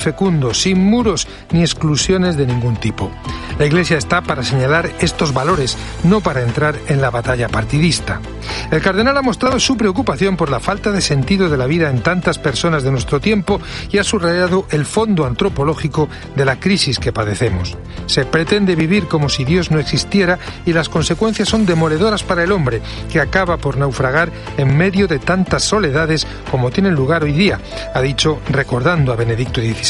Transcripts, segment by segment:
fecundo, sin muros ni exclusiones de ningún tipo. La Iglesia está para señalar estos valores, no para entrar en la batalla partidista. El cardenal ha mostrado su preocupación por la falta de sentido de la vida en tantas personas de nuestro tiempo y ha subrayado el fondo antropológico de la crisis que padecemos. Se pretende vivir como si Dios no existiera y las consecuencias son demoledoras para el hombre, que acaba por naufragar en medio de tantas soledades como tienen lugar hoy día, ha dicho recordando a Benedicto XVI.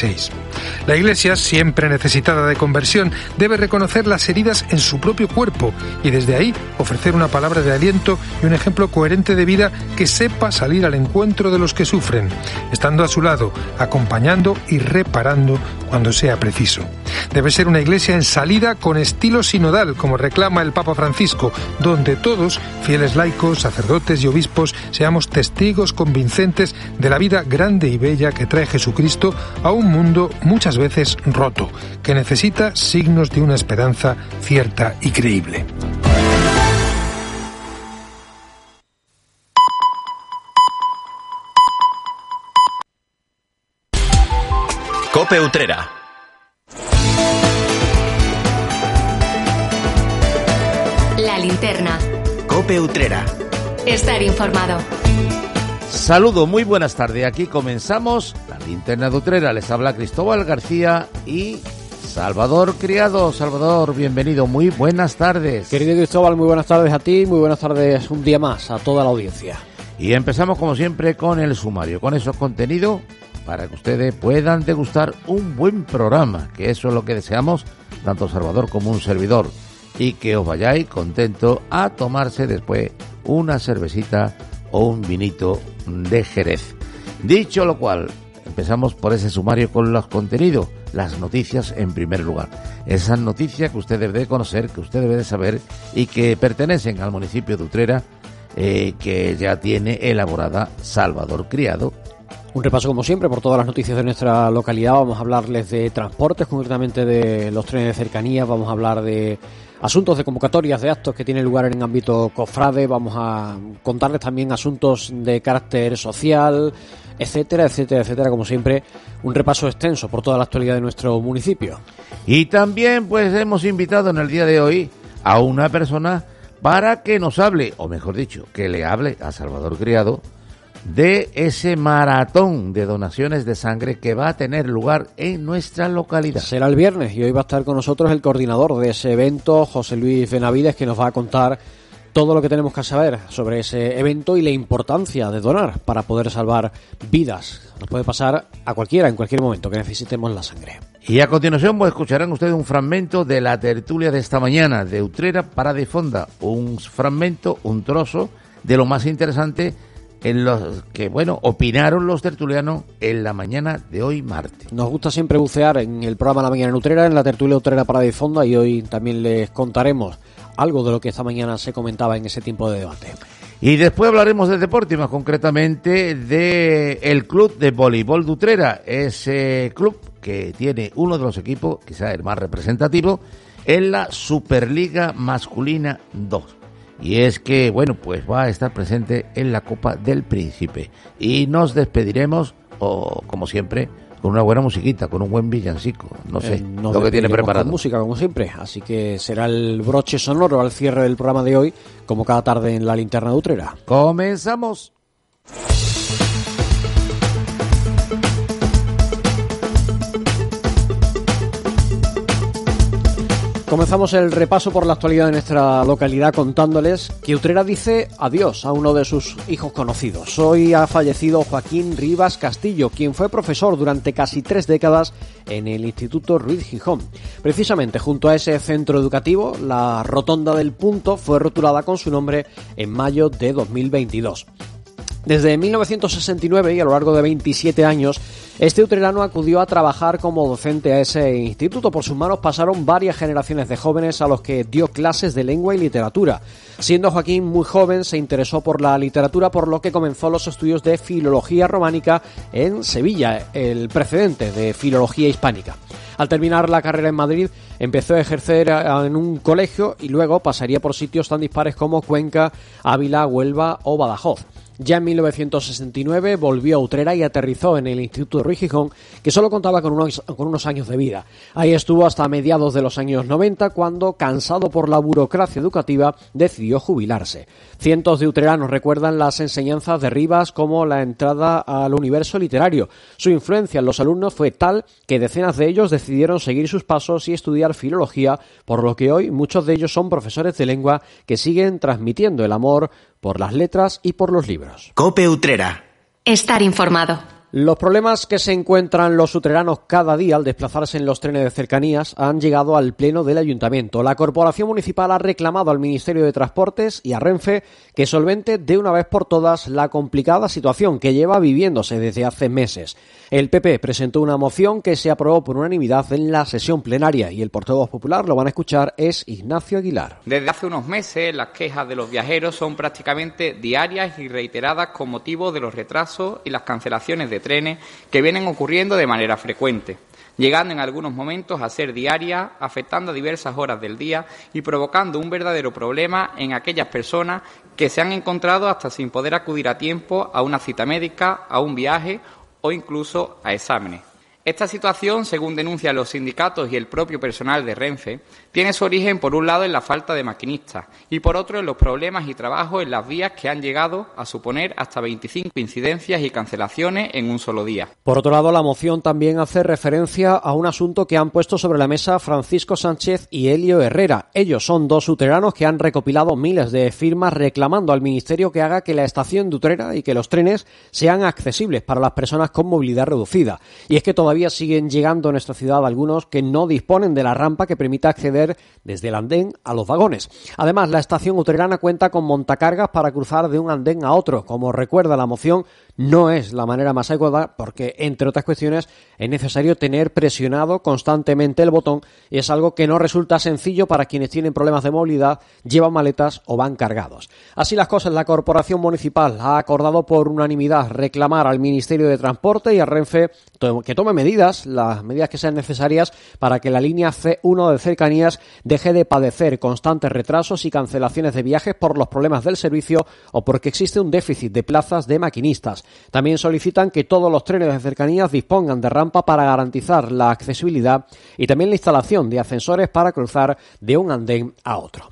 La Iglesia, siempre necesitada de conversión, debe reconocer las heridas en su propio cuerpo y desde ahí ofrecer una palabra de aliento y un ejemplo coherente de vida que sepa salir al encuentro de los que sufren, estando a su lado, acompañando y reparando cuando sea preciso. Debe ser una iglesia en salida con estilo sinodal, como reclama el Papa Francisco, donde todos, fieles laicos, sacerdotes y obispos, seamos testigos convincentes de la vida grande y bella que trae Jesucristo a un mundo muchas veces roto, que necesita signos de una esperanza cierta y creíble. Cope Utrera. La linterna. Cope Utrera. Estar informado. Saludo, muy buenas tardes. Aquí comenzamos la linterna de Utrera. Les habla Cristóbal García y Salvador Criado. Salvador, bienvenido. Muy buenas tardes. Querido Cristóbal, muy buenas tardes a ti. Muy buenas tardes un día más a toda la audiencia. Y empezamos como siempre con el sumario, con esos contenidos para que ustedes puedan degustar un buen programa, que eso es lo que deseamos, tanto Salvador como un servidor, y que os vayáis contentos a tomarse después una cervecita o un vinito de Jerez. Dicho lo cual, empezamos por ese sumario con los contenidos, las noticias en primer lugar. Esas noticias que usted debe de conocer, que usted debe de saber y que pertenecen al municipio de Utrera, eh, que ya tiene elaborada Salvador Criado un repaso como siempre por todas las noticias de nuestra localidad. Vamos a hablarles de transportes, concretamente de los trenes de cercanía. Vamos a hablar de asuntos de convocatorias de actos que tienen lugar en ámbito cofrade. Vamos a contarles también asuntos de carácter social, etcétera, etcétera, etcétera. Como siempre, un repaso extenso por toda la actualidad de nuestro municipio. Y también, pues, hemos invitado en el día de hoy a una persona para que nos hable, o mejor dicho, que le hable a Salvador Criado de ese maratón de donaciones de sangre que va a tener lugar en nuestra localidad. Será el viernes y hoy va a estar con nosotros el coordinador de ese evento, José Luis Benavides, que nos va a contar todo lo que tenemos que saber sobre ese evento y la importancia de donar para poder salvar vidas. Nos puede pasar a cualquiera en cualquier momento que necesitemos la sangre. Y a continuación pues, escucharán ustedes un fragmento de la tertulia de esta mañana de Utrera para de Fonda, un fragmento, un trozo de lo más interesante en los que, bueno, opinaron los tertulianos en la mañana de hoy martes. Nos gusta siempre bucear en el programa La Mañana Nutrera, en la tertulia Utrera para de Fonda, y hoy también les contaremos algo de lo que esta mañana se comentaba en ese tiempo de debate. Y después hablaremos de deporte, más concretamente de el club de voleibol de Utrera, ese club que tiene uno de los equipos, quizás el más representativo, en la Superliga Masculina 2 y es que, bueno, pues va a estar presente en la Copa del Príncipe. Y nos despediremos, o como siempre, con una buena musiquita, con un buen villancico, no sé, Eh, lo que tiene preparado. Con música, como siempre, así que será el broche sonoro al cierre del programa de hoy, como cada tarde en la linterna de Utrera. Comenzamos. Comenzamos el repaso por la actualidad de nuestra localidad contándoles que Utrera dice adiós a uno de sus hijos conocidos. Hoy ha fallecido Joaquín Rivas Castillo, quien fue profesor durante casi tres décadas en el Instituto Ruiz Gijón. Precisamente junto a ese centro educativo, la Rotonda del Punto fue rotulada con su nombre en mayo de 2022. Desde 1969 y a lo largo de 27 años, este utrerano acudió a trabajar como docente a ese instituto. Por sus manos pasaron varias generaciones de jóvenes a los que dio clases de lengua y literatura. Siendo Joaquín muy joven, se interesó por la literatura, por lo que comenzó los estudios de filología románica en Sevilla, el precedente de filología hispánica. Al terminar la carrera en Madrid, empezó a ejercer en un colegio y luego pasaría por sitios tan dispares como Cuenca, Ávila, Huelva o Badajoz. Ya en 1969 volvió a Utrera y aterrizó en el Instituto Ruy Gijón, que solo contaba con unos, con unos años de vida. Ahí estuvo hasta mediados de los años 90, cuando, cansado por la burocracia educativa, decidió jubilarse. Cientos de utreranos recuerdan las enseñanzas de Rivas como la entrada al universo literario. Su influencia en los alumnos fue tal que decenas de ellos decidieron seguir sus pasos y estudiar filología, por lo que hoy muchos de ellos son profesores de lengua que siguen transmitiendo el amor por las letras y por los libros. Cope Utrera. Estar informado. Los problemas que se encuentran los utreranos cada día al desplazarse en los trenes de cercanías han llegado al pleno del ayuntamiento. La corporación municipal ha reclamado al Ministerio de Transportes y a Renfe que solvente de una vez por todas la complicada situación que lleva viviéndose desde hace meses. El PP presentó una moción que se aprobó por unanimidad en la sesión plenaria y el portavoz popular, lo van a escuchar, es Ignacio Aguilar. Desde hace unos meses las quejas de los viajeros son prácticamente diarias y reiteradas con motivo de los retrasos y las cancelaciones de trenes que vienen ocurriendo de manera frecuente llegando en algunos momentos a ser diarias, afectando a diversas horas del día y provocando un verdadero problema en aquellas personas que se han encontrado hasta sin poder acudir a tiempo a una cita médica, a un viaje o incluso a exámenes. Esta situación, según denuncian los sindicatos y el propio personal de Renfe, tiene su origen por un lado en la falta de maquinistas y por otro en los problemas y trabajos en las vías que han llegado a suponer hasta 25 incidencias y cancelaciones en un solo día. Por otro lado, la moción también hace referencia a un asunto que han puesto sobre la mesa Francisco Sánchez y Helio Herrera. Ellos son dos uteranos que han recopilado miles de firmas reclamando al Ministerio que haga que la estación de Utrera y que los trenes sean accesibles para las personas con movilidad reducida. Y es que todavía siguen llegando a nuestra ciudad algunos que no disponen de la rampa que permita acceder desde el andén a los vagones. Además, la estación utrerana cuenta con montacargas para cruzar de un andén a otro. Como recuerda la moción, no es la manera más adecuada porque, entre otras cuestiones, es necesario tener presionado constantemente el botón y es algo que no resulta sencillo para quienes tienen problemas de movilidad, llevan maletas o van cargados. Así las cosas, la Corporación Municipal ha acordado por unanimidad reclamar al Ministerio de Transporte y a Renfe que tome medidas, las medidas que sean necesarias para que la línea C1 de cercanías deje de padecer constantes retrasos y cancelaciones de viajes por los problemas del servicio o porque existe un déficit de plazas de maquinistas. También solicitan que todos los trenes de cercanías dispongan de rampa para garantizar la accesibilidad y también la instalación de ascensores para cruzar de un andén a otro.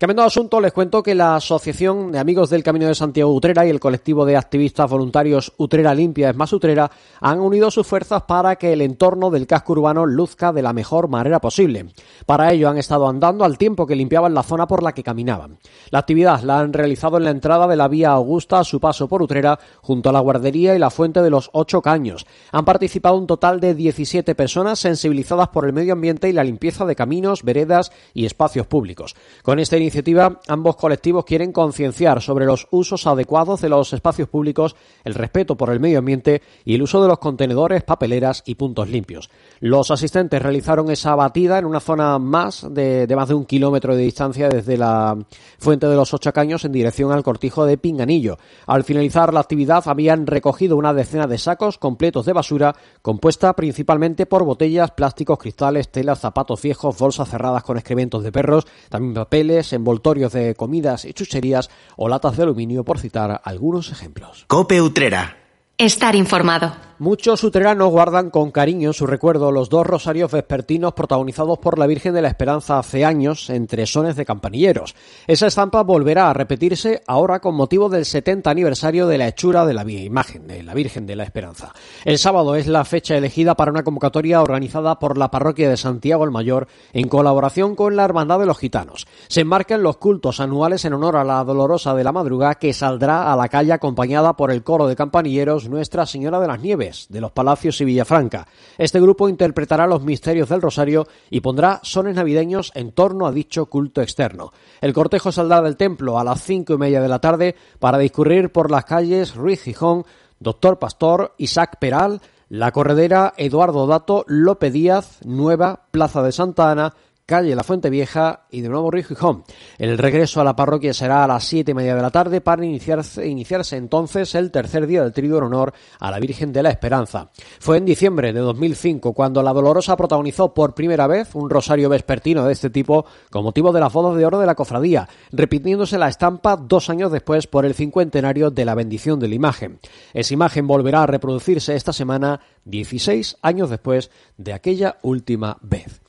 Cambiando de asunto, les cuento que la Asociación de Amigos del Camino de Santiago Utrera y el colectivo de activistas voluntarios Utrera Limpia es más Utrera han unido sus fuerzas para que el entorno del casco urbano luzca de la mejor manera posible. Para ello han estado andando al tiempo que limpiaban la zona por la que caminaban. La actividad la han realizado en la entrada de la vía Augusta a su paso por Utrera, junto a la guardería y la fuente de los ocho caños. Han participado un total de 17 personas sensibilizadas por el medio ambiente y la limpieza de caminos, veredas y espacios públicos. Con esta iniciativa, ambos colectivos quieren concienciar sobre los usos adecuados de los espacios públicos, el respeto por el medio ambiente y el uso de los contenedores, papeleras y puntos limpios. Los asistentes realizaron esa batida en una zona más de, de más de un kilómetro de distancia desde la fuente de los Ocho Caños en dirección al cortijo de Pinganillo. Al finalizar la actividad habían recogido una decena de sacos completos de basura compuesta principalmente por botellas, plásticos, cristales, telas, zapatos viejos, bolsas cerradas con excrementos de perros, también papeles, envoltorios de comidas y chucherías o latas de aluminio, por citar algunos ejemplos. Cope Utrera. Estar informado. Muchos uteranos guardan con cariño su recuerdo los dos rosarios vespertinos protagonizados por la Virgen de la Esperanza hace años entre sones de campanilleros. Esa estampa volverá a repetirse ahora con motivo del 70 aniversario de la hechura de la imagen de la Virgen de la Esperanza. El sábado es la fecha elegida para una convocatoria organizada por la parroquia de Santiago el Mayor en colaboración con la Hermandad de los Gitanos. Se enmarcan los cultos anuales en honor a la Dolorosa de la Madruga que saldrá a la calle acompañada por el coro de campanilleros Nuestra Señora de las Nieves de los Palacios y Villafranca. Este grupo interpretará los misterios del Rosario y pondrá sones navideños en torno a dicho culto externo. El cortejo saldrá del templo a las cinco y media de la tarde para discurrir por las calles Ruiz Gijón, Doctor Pastor, Isaac Peral, La Corredera, Eduardo Dato, Lope Díaz, Nueva, Plaza de Santa Ana, calle La Fuente Vieja y de nuevo Río Gijón. El regreso a la parroquia será a las siete y media de la tarde para iniciarse, entonces el tercer día del trigo en honor a la Virgen de la Esperanza. Fue en diciembre de 2005 cuando la Dolorosa protagonizó por primera vez un rosario vespertino de este tipo con motivo de las bodas de oro de la cofradía, repitiéndose la estampa dos años después por el cincuentenario de la bendición de la imagen. Esa imagen volverá a reproducirse esta semana 16 años después de aquella última vez.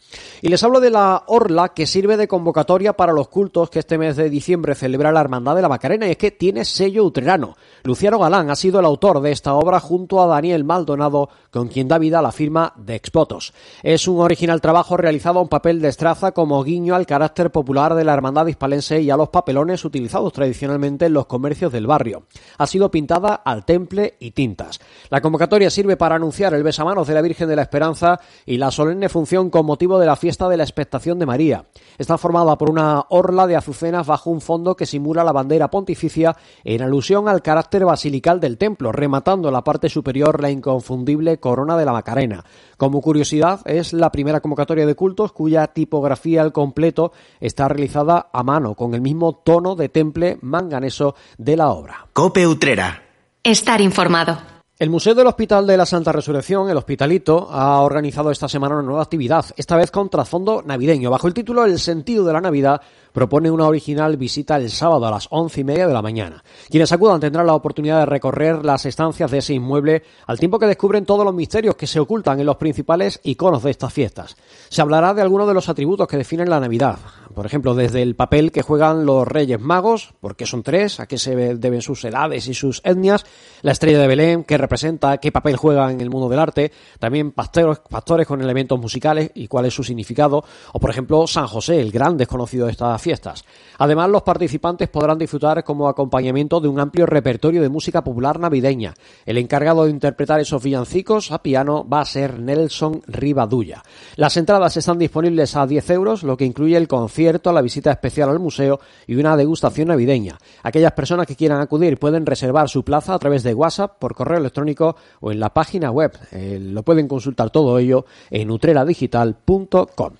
Y les hablo de la Orla que sirve de convocatoria para los cultos que este mes de diciembre celebra la Hermandad de la Macarena y es que tiene sello utrerano. Luciano Galán ha sido el autor de esta obra junto a Daniel Maldonado, con quien da vida a la firma de Expotos. Es un original trabajo realizado un papel de estraza como guiño al carácter popular de la Hermandad hispalense y a los papelones utilizados tradicionalmente en los comercios del barrio. Ha sido pintada al temple y tintas. La convocatoria sirve para anunciar el besamanos de la Virgen de la Esperanza y la solemne función con motivo de la fiesta de la expectación de María. Está formada por una orla de azucenas bajo un fondo que simula la bandera pontificia en alusión al carácter basilical del templo, rematando en la parte superior la inconfundible corona de la Macarena. Como curiosidad, es la primera convocatoria de cultos cuya tipografía al completo está realizada a mano, con el mismo tono de temple manganeso de la obra. Cope Utrera. Estar informado. El Museo del Hospital de la Santa Resurrección, el Hospitalito, ha organizado esta semana una nueva actividad, esta vez con trasfondo navideño. Bajo el título El sentido de la Navidad, propone una original visita el sábado a las once y media de la mañana. Quienes acudan tendrán la oportunidad de recorrer las estancias de ese inmueble al tiempo que descubren todos los misterios que se ocultan en los principales iconos de estas fiestas. Se hablará de algunos de los atributos que definen la Navidad, por ejemplo, desde el papel que juegan los Reyes Magos, porque son tres, a qué se deben sus edades y sus etnias, la estrella de Belén, que representa qué papel juega en el mundo del arte, también pastores, pastores con elementos musicales y cuál es su significado, o por ejemplo San José, el gran desconocido de esta fiestas. Además, los participantes podrán disfrutar como acompañamiento de un amplio repertorio de música popular navideña. El encargado de interpretar esos villancicos a piano va a ser Nelson Rivadulla. Las entradas están disponibles a 10 euros, lo que incluye el concierto, la visita especial al museo y una degustación navideña. Aquellas personas que quieran acudir pueden reservar su plaza a través de WhatsApp, por correo electrónico o en la página web. Eh, lo pueden consultar todo ello en utreradigital.com.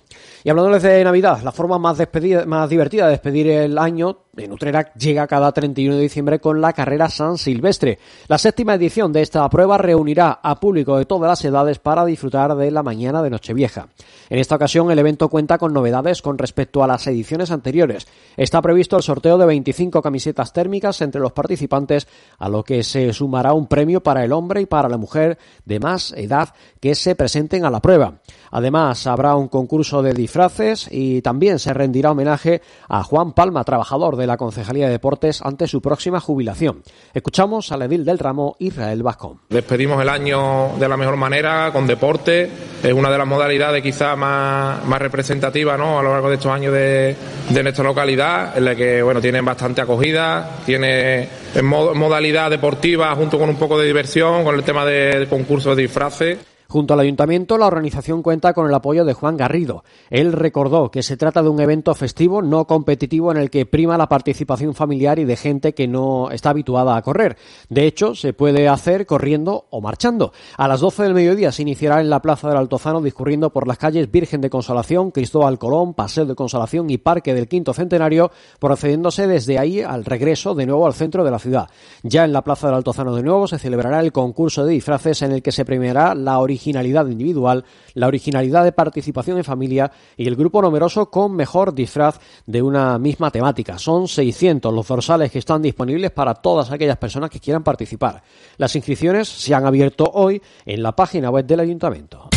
Y hablándoles de Navidad, la forma más, más divertida de despedir el año en Utrera llega cada 31 de diciembre con la carrera San Silvestre. La séptima edición de esta prueba reunirá a público de todas las edades para disfrutar de la mañana de Nochevieja. En esta ocasión el evento cuenta con novedades con respecto a las ediciones anteriores. Está previsto el sorteo de 25 camisetas térmicas entre los participantes, a lo que se sumará un premio para el hombre y para la mujer de más edad que se presenten a la prueba. Además, habrá un concurso de disfraces y también se rendirá homenaje a Juan Palma, trabajador de la Concejalía de Deportes, ante su próxima jubilación. Escuchamos al edil del ramo, Israel Vascón. Despedimos el año de la mejor manera, con deporte. Es una de las modalidades quizás más, más representativas ¿no? a lo largo de estos años de, de nuestra localidad, en la que bueno, tienen bastante acogida, tiene en modalidad deportiva junto con un poco de diversión, con el tema de concursos de disfraces. Junto al ayuntamiento, la organización cuenta con el apoyo de Juan Garrido. Él recordó que se trata de un evento festivo no competitivo en el que prima la participación familiar y de gente que no está habituada a correr. De hecho, se puede hacer corriendo o marchando. A las 12 del mediodía se iniciará en la Plaza del Altozano discurriendo por las calles Virgen de Consolación, Cristóbal Colón, Paseo de Consolación y Parque del Quinto Centenario, procediéndose desde ahí al regreso de nuevo al centro de la ciudad. Ya en la Plaza del Altozano de nuevo se celebrará el concurso de disfraces en el que se premiará la original originalidad individual, la originalidad de participación en familia y el grupo numeroso con mejor disfraz de una misma temática. Son 600 los dorsales que están disponibles para todas aquellas personas que quieran participar. Las inscripciones se han abierto hoy en la página web del ayuntamiento.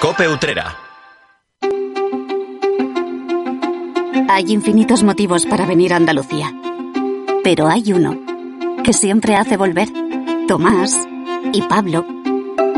Cope Utrera. Hay infinitos motivos para venir a Andalucía. Pero hay uno que siempre hace volver. Tomás y Pablo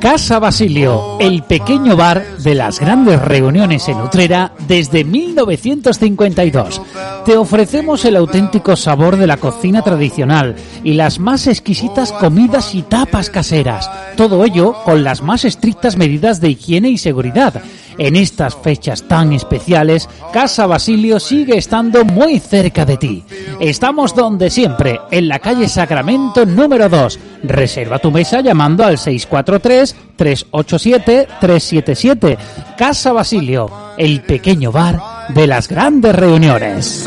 Casa Basilio, el pequeño bar de las grandes reuniones en Utrera desde 1952. Te ofrecemos el auténtico sabor de la cocina tradicional y las más exquisitas comidas y tapas caseras. Todo ello con las más estrictas medidas de higiene y seguridad. En estas fechas tan especiales, Casa Basilio sigue estando muy cerca de ti. Estamos donde siempre, en la calle Sacramento número 2. Reserva tu mesa llamando al 643-387-377. Casa Basilio, el pequeño bar de las grandes reuniones.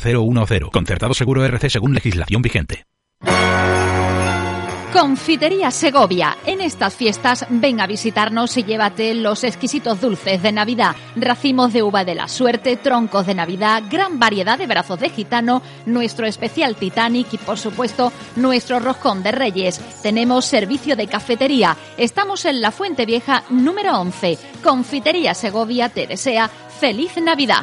010. Concertado seguro RC según legislación vigente. Confitería Segovia. En estas fiestas ven a visitarnos y llévate los exquisitos dulces de Navidad, racimos de uva de la suerte, troncos de Navidad, gran variedad de brazos de gitano, nuestro especial Titanic y por supuesto nuestro roscón de Reyes. Tenemos servicio de cafetería. Estamos en la Fuente Vieja número 11. Confitería Segovia te desea feliz Navidad.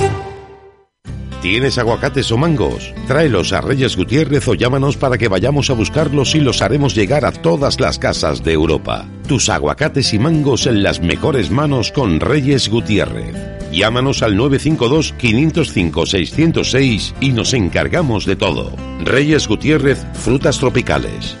¿Tienes aguacates o mangos? Tráelos a Reyes Gutiérrez o llámanos para que vayamos a buscarlos y los haremos llegar a todas las casas de Europa. Tus aguacates y mangos en las mejores manos con Reyes Gutiérrez. Llámanos al 952-505-606 y nos encargamos de todo. Reyes Gutiérrez, frutas tropicales.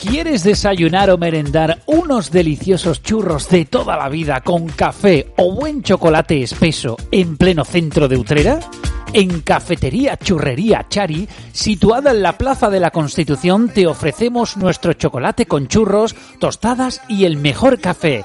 ¿Quieres desayunar o merendar unos deliciosos churros de toda la vida con café o buen chocolate espeso en pleno centro de Utrera? En Cafetería Churrería Chari, situada en la Plaza de la Constitución, te ofrecemos nuestro chocolate con churros, tostadas y el mejor café.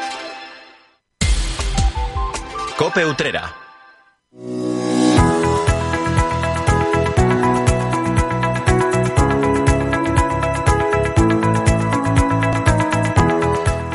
Cope Utrera.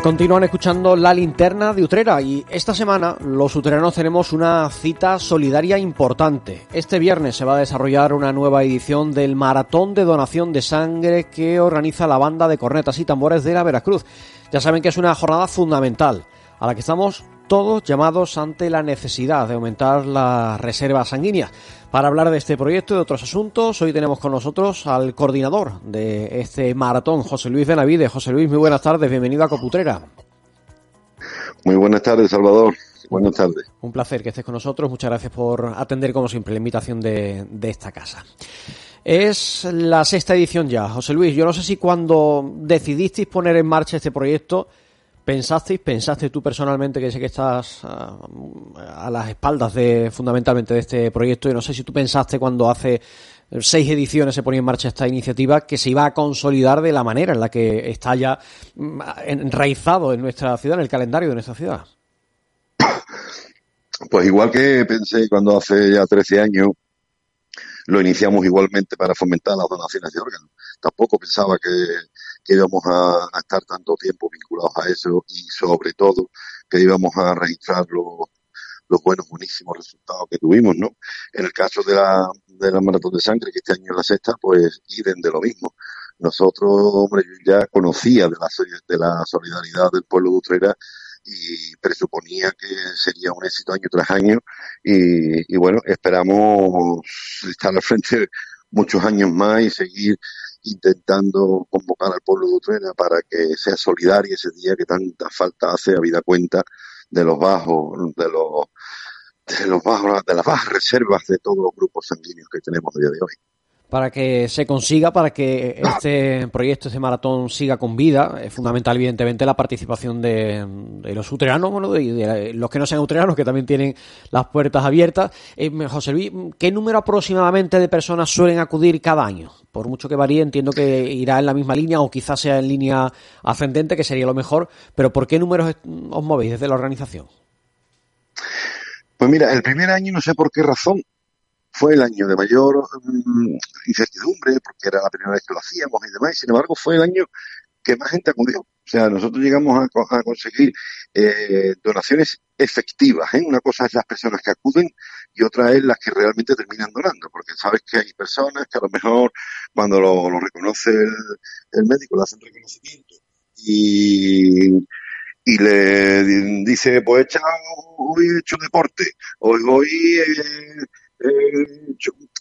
Continúan escuchando la linterna de Utrera y esta semana los utreranos tenemos una cita solidaria importante. Este viernes se va a desarrollar una nueva edición del Maratón de Donación de Sangre que organiza la banda de cornetas y tambores de la Veracruz. Ya saben que es una jornada fundamental a la que estamos todos llamados ante la necesidad de aumentar las reservas sanguíneas. Para hablar de este proyecto y de otros asuntos, hoy tenemos con nosotros al coordinador de este maratón, José Luis Benavide. José Luis, muy buenas tardes, bienvenido a Coputrera. Muy buenas tardes, Salvador. Buenas tardes. Un placer que estés con nosotros. Muchas gracias por atender, como siempre, la invitación de, de esta casa. Es la sexta edición ya. José Luis, yo no sé si cuando decidisteis poner en marcha este proyecto, pensasteis, pensaste tú personalmente, que sé que estás a, a las espaldas de fundamentalmente de este proyecto, y no sé si tú pensaste cuando hace seis ediciones se ponía en marcha esta iniciativa que se iba a consolidar de la manera en la que está ya enraizado en nuestra ciudad, en el calendario de nuestra ciudad. Pues igual que pensé cuando hace ya 13 años lo iniciamos igualmente para fomentar las donaciones de órganos. Tampoco pensaba que, que íbamos a, estar tanto tiempo vinculados a eso y sobre todo que íbamos a registrar los, los buenos, buenísimos resultados que tuvimos, ¿no? En el caso de la, de la maratón de sangre, que este año es la sexta, pues iden de lo mismo. Nosotros, hombre, yo ya conocía de la, de la solidaridad del pueblo de Utrera y presuponía que sería un éxito año tras año y, y bueno, esperamos estar al frente muchos años más y seguir intentando convocar al pueblo de Utrera para que sea solidario ese día que tanta falta hace a vida cuenta de los bajos, de los de los bajos, de las bajas reservas de todos los grupos sanguíneos que tenemos a día de hoy para que se consiga, para que este proyecto, este maratón siga con vida. Es fundamental, evidentemente, la participación de, los utreanos, bueno, y de, los que no sean utreanos, que también tienen las puertas abiertas. Eh, José Luis, ¿qué número aproximadamente de personas suelen acudir cada año? Por mucho que varíe, entiendo que irá en la misma línea o quizás sea en línea ascendente, que sería lo mejor, pero ¿por qué números os movéis desde la organización? Pues mira, el primer año no sé por qué razón fue el año de mayor mm, incertidumbre, porque era la primera vez que lo hacíamos y demás, sin embargo fue el año que más gente acudió. O sea, nosotros llegamos a, conseguir eh, donaciones efectivas. ¿eh? Una cosa es las personas que acuden y otra es las que realmente terminan donando, porque sabes que hay personas que a lo mejor cuando lo, reconoce el, médico le hacen reconocimiento y, y le dice, pues hoy he hecho deporte, hoy, hoy eh, eh,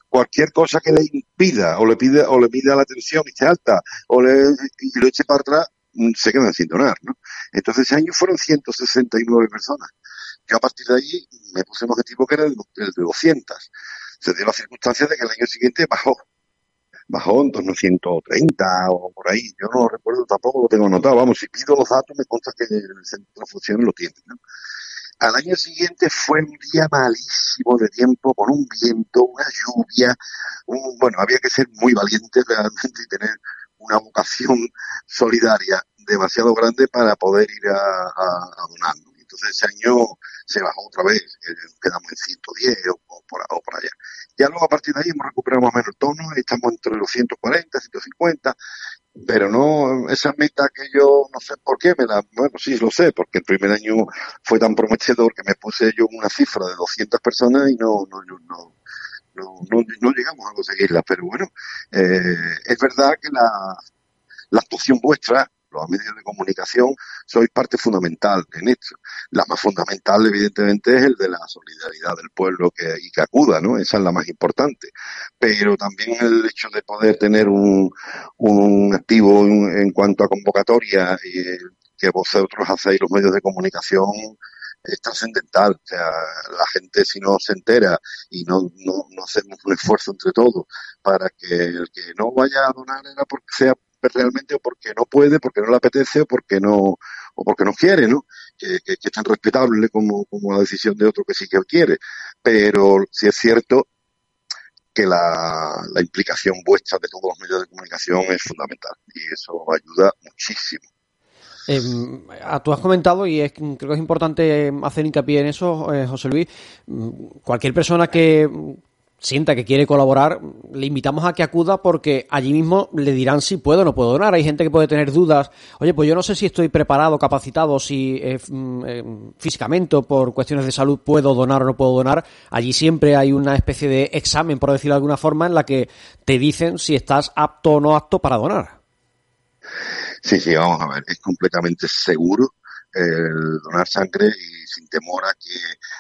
cualquier cosa que le impida o le pide o le pida la atención y esté alta o le y lo eche para atrás mm, se quedan sin donar, ¿no? Entonces ese año fueron 169 personas. Yo a partir de allí me puse un objetivo que era el de 200. Se dio la circunstancia de que el año siguiente bajó. Bajó en torno a 130 o por ahí. Yo no lo recuerdo tampoco, lo tengo anotado. Vamos, si pido los datos me consta que el centro de funciones lo tiene, ¿no? Al año siguiente fue un día malísimo de tiempo, con un viento, una lluvia. Un, bueno, había que ser muy valiente realmente y tener una vocación solidaria demasiado grande para poder ir a, a, donar. Ese año se bajó otra vez, eh, quedamos en 110 o, por, allá. Ya luego a partir de ahí hemos recuperado más o menos el tono, estamos entre los 140, 150, pero no esa meta que yo no sé por qué me la bueno sí lo sé porque el primer año fue tan prometedor que me puse yo una cifra de 200 personas y no no no no no, no, llegamos a conseguirla pero bueno eh, es verdad que la la actuación vuestra los medios de comunicación sois parte fundamental en esto. La más fundamental, evidentemente, es el de la solidaridad del pueblo que, y que acuda, ¿no? Esa es la más importante. Pero también el hecho de poder tener un, un activo en, cuanto a convocatoria y que vosotros hacéis los medios de comunicación es trascendental. O sea, la gente si no se entera y no, no, no hacemos un esfuerzo entre todos para que el que no vaya a donar era porque sea realmente o porque no puede, porque no le apetece o porque no, o porque no quiere, ¿no? Que, es tan respetable como, como la decisión de otro que sí que quiere. Pero si es cierto que la, la implicación vuestra de todos los medios de comunicación es fundamental y eso ayuda muchísimo. Eh, tú has comentado, y creo que es importante hacer hincapié en eso, eh, José Luis, mm, cualquier persona que sienta que quiere colaborar, le invitamos a que acuda porque allí mismo le dirán si puedo o no puedo donar. Hay gente que puede tener dudas. Oye, pues yo no sé si estoy preparado, capacitado, si eh, mm, eh, físicamente o por cuestiones de salud puedo donar o no puedo donar. Allí siempre hay una especie de examen, por decirlo de alguna forma, en la que te dicen si estás apto o no apto para donar. Sí, sí, vamos a ver, es completamente seguro el donar sangre y sin temor a que,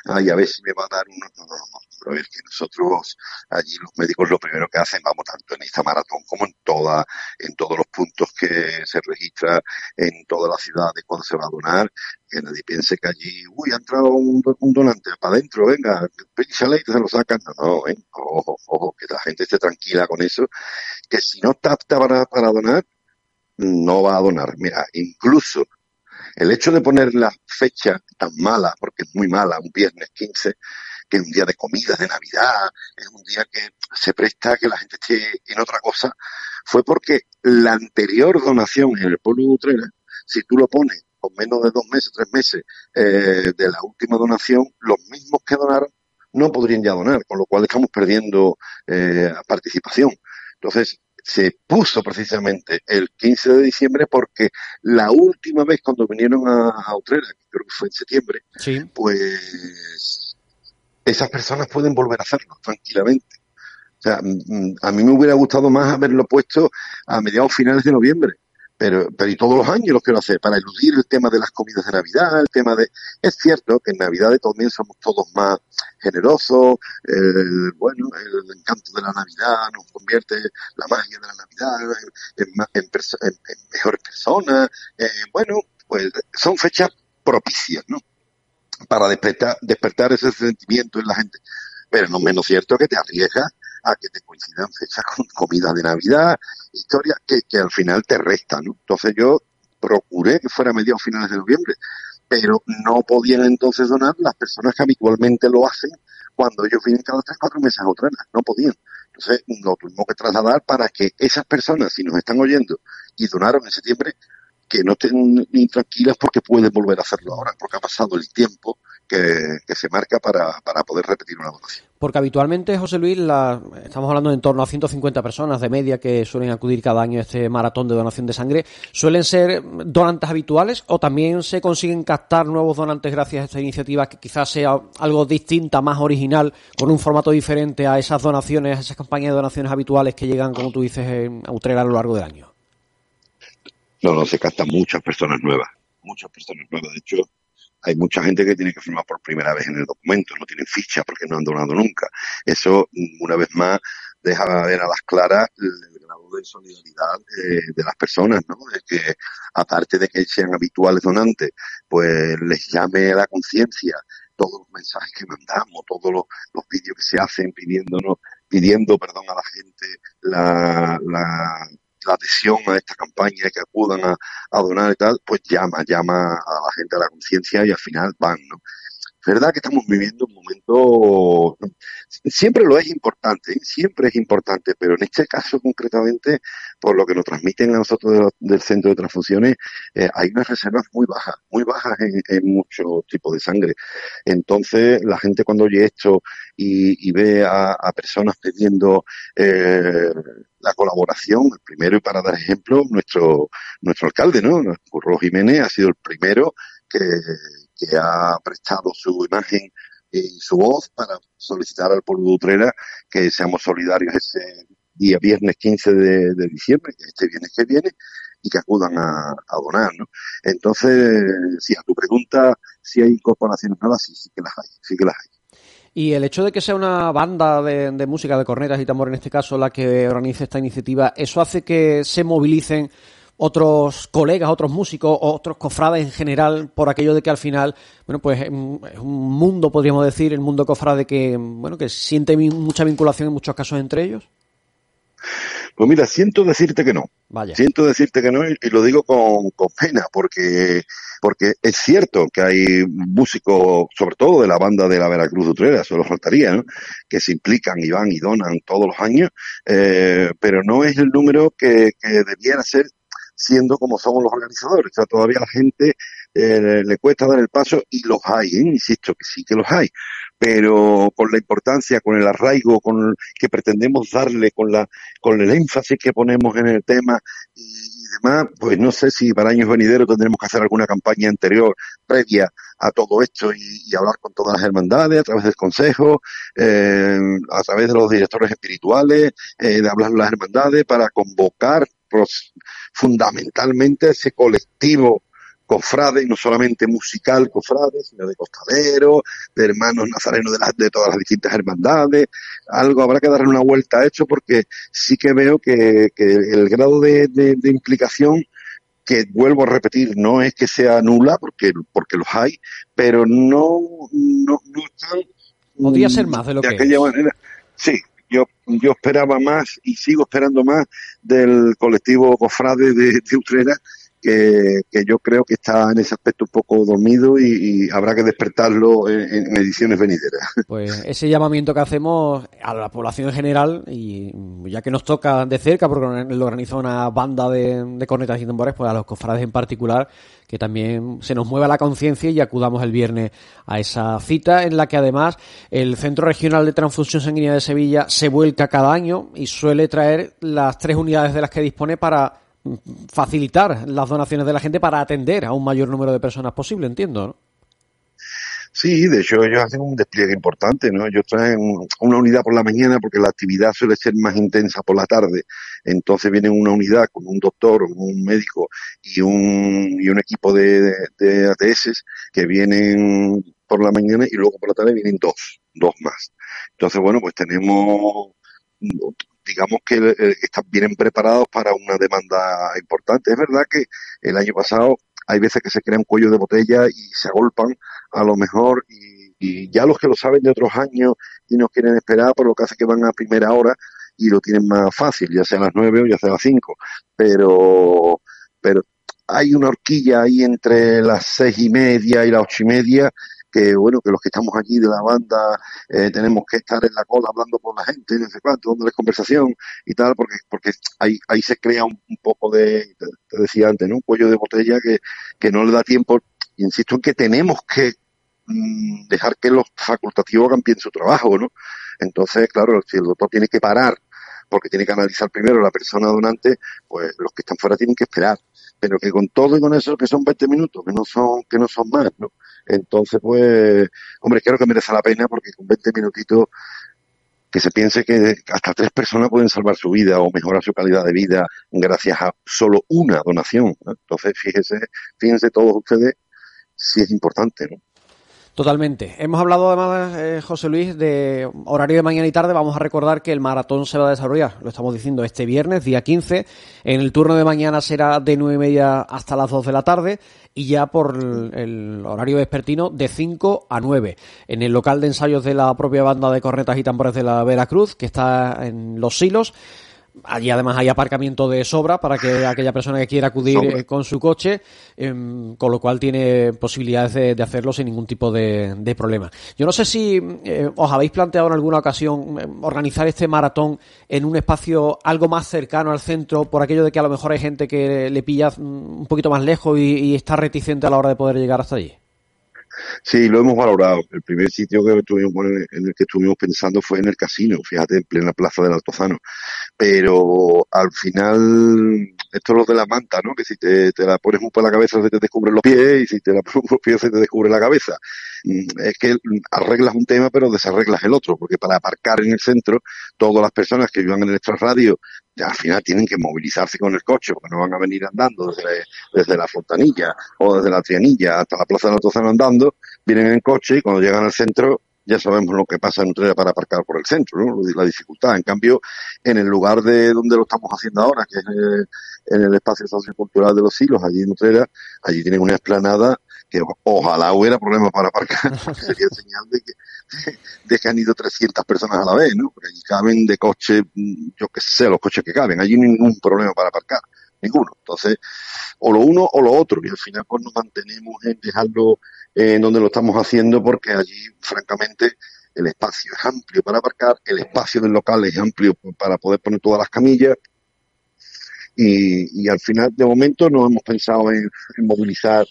ay, a ver si me va a dar un... No, es que nosotros allí los médicos lo primero que hacen, vamos, tanto en esta maratón como en toda, en todos los puntos que se registra en todas las ciudades cuando se va a donar, que nadie piense que allí, uy, ha entrado un, donante para adentro, venga, píchale y se lo sacan. No, no, ojo, ojo, que la gente esté tranquila con eso, que si no está apta para, para donar, no va a donar. Mira, incluso el hecho de poner la fecha tan mala, porque es muy mala, un viernes 15, que es un día de comidas, de Navidad, es un día que se presta a que la gente esté en otra cosa, fue porque la anterior donación en el pueblo de Utrera, si tú lo pones con menos de dos meses, tres meses eh, de la última donación, los mismos que donaron no podrían ya donar, con lo cual estamos perdiendo eh, participación. Entonces, se puso precisamente el 15 de diciembre porque la última vez cuando vinieron a, a Utrera, que creo que fue en septiembre, pues esas personas pueden volver a hacerlo tranquilamente. O sea, mm, a mí me hubiera gustado más haberlo puesto a mediados finales de noviembre, pero, pero y todos los años lo quiero hacer, para eludir el tema de las comidas de Navidad, el tema de... Es cierto que en Navidad también somos todos más generosos, el, bueno, el encanto de la Navidad nos convierte la magia de la Navidad en, en, en, mejores personas, eh, bueno, pues son fechas propicias, ¿no? Para despertar, despertar ese sentimiento en la gente. Pero no menos cierto que te arriesgas a que te coincidan fechas con comida de Navidad, historia que, al final te resta, ¿no? Entonces yo procuré que fuera mediados finales de noviembre, pero no podían entonces donar las personas que habitualmente lo hacen cuando ellos vienen cada tres, cuatro meses a otra, no podían. Entonces lo tuvimos que trasladar para que esas personas, si nos están oyendo y donaron en septiembre, que no estén intranquilas porque pueden volver a hacerlo ahora, porque ha pasado el tiempo que, se marca para, para, poder repetir una donación. Porque habitualmente, José Luis, la, estamos hablando de en torno a 150 personas de media que suelen acudir cada año a este maratón de donación de sangre. ¿Suelen ser donantes habituales o también se consiguen captar nuevos donantes gracias a esta iniciativa que quizás sea algo distinta, más original, con un formato diferente a esas donaciones, a esas campañas de donaciones habituales que llegan, como tú dices, a Utrera a lo largo del año? No, no, se captan muchas personas nuevas, muchas personas nuevas. De hecho, hay mucha gente que tiene que firmar por primera vez en el documento, no tienen ficha porque no han donado nunca. Eso, una vez más, deja ver a las claras el grado de solidaridad eh, de las personas, ¿no? De que, aparte de que sean habituales donantes, pues les llame la conciencia todos los mensajes que mandamos, todos los, los vídeos que se hacen pidiéndonos, pidiendo, perdón, a la gente la la adhesión a esta campaña, que acudan a, a donar y tal, pues llama, llama a la gente a la conciencia y al final van, ¿no? Verdad que estamos viviendo un momento, siempre lo es importante, siempre es importante, pero en este caso concretamente, por lo que nos transmiten a nosotros del centro de transfusiones, eh, hay unas reservas muy bajas, muy bajas en, muchos tipos de sangre. Entonces, la gente cuando oye esto y, ve a, personas pidiendo eh, la colaboración, el primero y para dar ejemplo, nuestro, nuestro alcalde, ¿no? Curro Jiménez ha sido el primero que ha prestado su imagen y su voz para solicitar al pueblo de Utrera que seamos solidarios ese día viernes 15 de, diciembre, que este viernes que viene, y que acudan a, donar, ¿no? Entonces, si a tu pregunta si hay incorporaciones nuevas, sí, sí que las hay, sí que las hay. Y el hecho de que sea una banda de, de, música, de cornetas y tambor en este caso, la que organice esta iniciativa, ¿eso hace que se movilicen otros colegas, otros músicos, otros cofrades en general, por aquello de que al final, bueno, pues es un mundo, podríamos decir, el mundo cofrade que, bueno, que siente mucha vinculación en muchos casos entre ellos? Pues mira, siento decirte que no. Vaya. Siento decirte que no y, lo digo con, pena porque porque es cierto que hay músicos, sobre todo de la banda de la Veracruz Utrera, solo faltaría, ¿no? que se implican y van y donan todos los años, eh, pero no es el número que, que debiera ser siendo como somos los organizadores. O sea, todavía la gente eh, le cuesta dar el paso y los hay, ¿eh? insisto que sí que los hay, pero con la importancia, con el arraigo, con que pretendemos darle, con la, con el énfasis que ponemos en el tema y, demás, pues no sé si para años venideros tendremos que hacer alguna campaña anterior, previa a todo esto y, hablar con todas las hermandades a través del consejo, eh, a través de los directores espirituales, eh, de hablar con las hermandades para convocar fundamentalmente ese colectivo cofrade, y no solamente musical cofrade, sino de costalero, de hermanos nazarenos de, las, de todas las distintas hermandades. Algo habrá que darle una vuelta a esto porque sí que veo que, el grado de, implicación que vuelvo a repetir, no es que sea nula, porque, porque los hay, pero no, no, no están... Podría ser más de lo de que aquella manera. Sí, yo, yo esperaba más y sigo esperando más del colectivo Cofrade de, de Utrera que, yo creo que está en ese aspecto un poco dormido y, habrá que despertarlo en, ediciones venideras. Pues ese llamamiento que hacemos a la población en general, y ya que nos toca de cerca, porque lo organiza una banda de, de cornetas y tambores, pues a los cofrades en particular, que también se nos mueva la conciencia y acudamos el viernes a esa cita en la que además el Centro Regional de Transfusión Sanguínea de Sevilla se vuelca cada año y suele traer las tres unidades de las que dispone para facilitar las donaciones de la gente para atender a un mayor número de personas posible, entiendo, ¿no? Sí, de hecho ellos hacen un despliegue importante, ¿no? Ellos traen una unidad por la mañana porque la actividad suele ser más intensa por la tarde. Entonces vienen una unidad con un doctor, un médico y un, y un equipo de, de ATS que vienen por la mañana y luego por la tarde vienen dos, dos más. Entonces, bueno, pues tenemos digamos que eh, están, vienen preparados para una demanda importante. Es verdad que el año pasado hay veces que se crean cuellos de botella y se agolpan a lo mejor y, ya los que lo saben de otros años y no quieren esperar, por lo que hace que van a primera hora y lo tienen más fácil, ya sea a las nueve o ya sea a las cinco. Pero, pero hay una horquilla ahí entre las seis y media y las ocho y media que bueno, que los que estamos allí de la banda eh, tenemos que estar en la cola hablando con la gente, no sé cuánto, dándoles conversación y tal, porque, porque ahí, ahí se crea un, poco de, te decía antes, ¿no? Un cuello de botella que, que no le da tiempo, insisto en que tenemos que mm, dejar que los facultativos hagan bien su trabajo, ¿no? Entonces, claro, si el doctor tiene que parar porque tiene que analizar primero la persona donante, pues los que están fuera tienen que esperar. Pero que con todo y con eso que son 20 minutos, que no son, que no son más, ¿no? Entonces, pues, hombre, creo que merece la pena porque con 20 minutitos que se piense que hasta tres personas pueden salvar su vida o mejorar su calidad de vida gracias a solo una donación. Entonces, fíjese, fíjense todos ustedes si es importante, ¿no? Totalmente. Hemos hablado además, eh, José Luis, de horario de mañana y tarde. Vamos a recordar que el maratón se va a desarrollar, lo estamos diciendo, este viernes, día 15. En el turno de mañana será de nueve y media hasta las 2 de la tarde y ya por el, horario vespertino de 5 a 9. En el local de ensayos de la propia banda de cornetas y tambores de la Veracruz, que está en Los Silos. Allí además hay aparcamiento de sobra para que aquella persona que quiera acudir eh, con su coche, em, con lo cual tiene posibilidades de, hacerlo sin ningún tipo de, problema. Yo no sé si eh, os habéis planteado en alguna ocasión em, organizar este maratón en un espacio algo más cercano al centro, por aquello de que a lo mejor hay gente que le pilla mm, un poquito más lejos y está reticente a la hora de poder llegar hasta allí. Sí, lo hemos valorado. El primer sitio que estuvimos, en el que estuvimos pensando fue en el casino, fíjate, en plena plaza del Altozano. Pero al final, esto es lo de la manta, ¿no? Que si te, la pones un poco en la cabeza se te descubren los pies y si te la pones los pies se te descubre la cabeza. Mm, es que arreglas un tema pero desarreglas el otro, porque para aparcar en el centro, todas las personas que vivan en el extrarradio al final tienen que movilizarse con el coche, porque no van a venir andando desde, desde la Fontanilla o desde la Trianilla hasta la Plaza de Altozano andando, vienen en coche y cuando llegan al centro ya sabemos lo que pasa en Utrera para aparcar por el centro, ¿no? la dificultad. En cambio, en el lugar de donde lo estamos haciendo ahora, que es eh, en el espacio sociocultural de los Silos, allí en Utrera, allí tienen una explanada que ojalá hubiera problemas para aparcar, porque sería señal de que, de que han ido 300 personas a la vez, ¿no? Porque allí caben de coche, mm, yo qué sé, los coches que caben, allí ningún problema para aparcar, ninguno. Entonces, o lo uno o lo otro, y al final pues nos mantenemos en dejarlo en donde lo estamos haciendo porque allí, francamente, el espacio es amplio para aparcar, el espacio del local es amplio para poder poner todas las camillas. Y, y al final, de momento, no hemos pensado en movilizar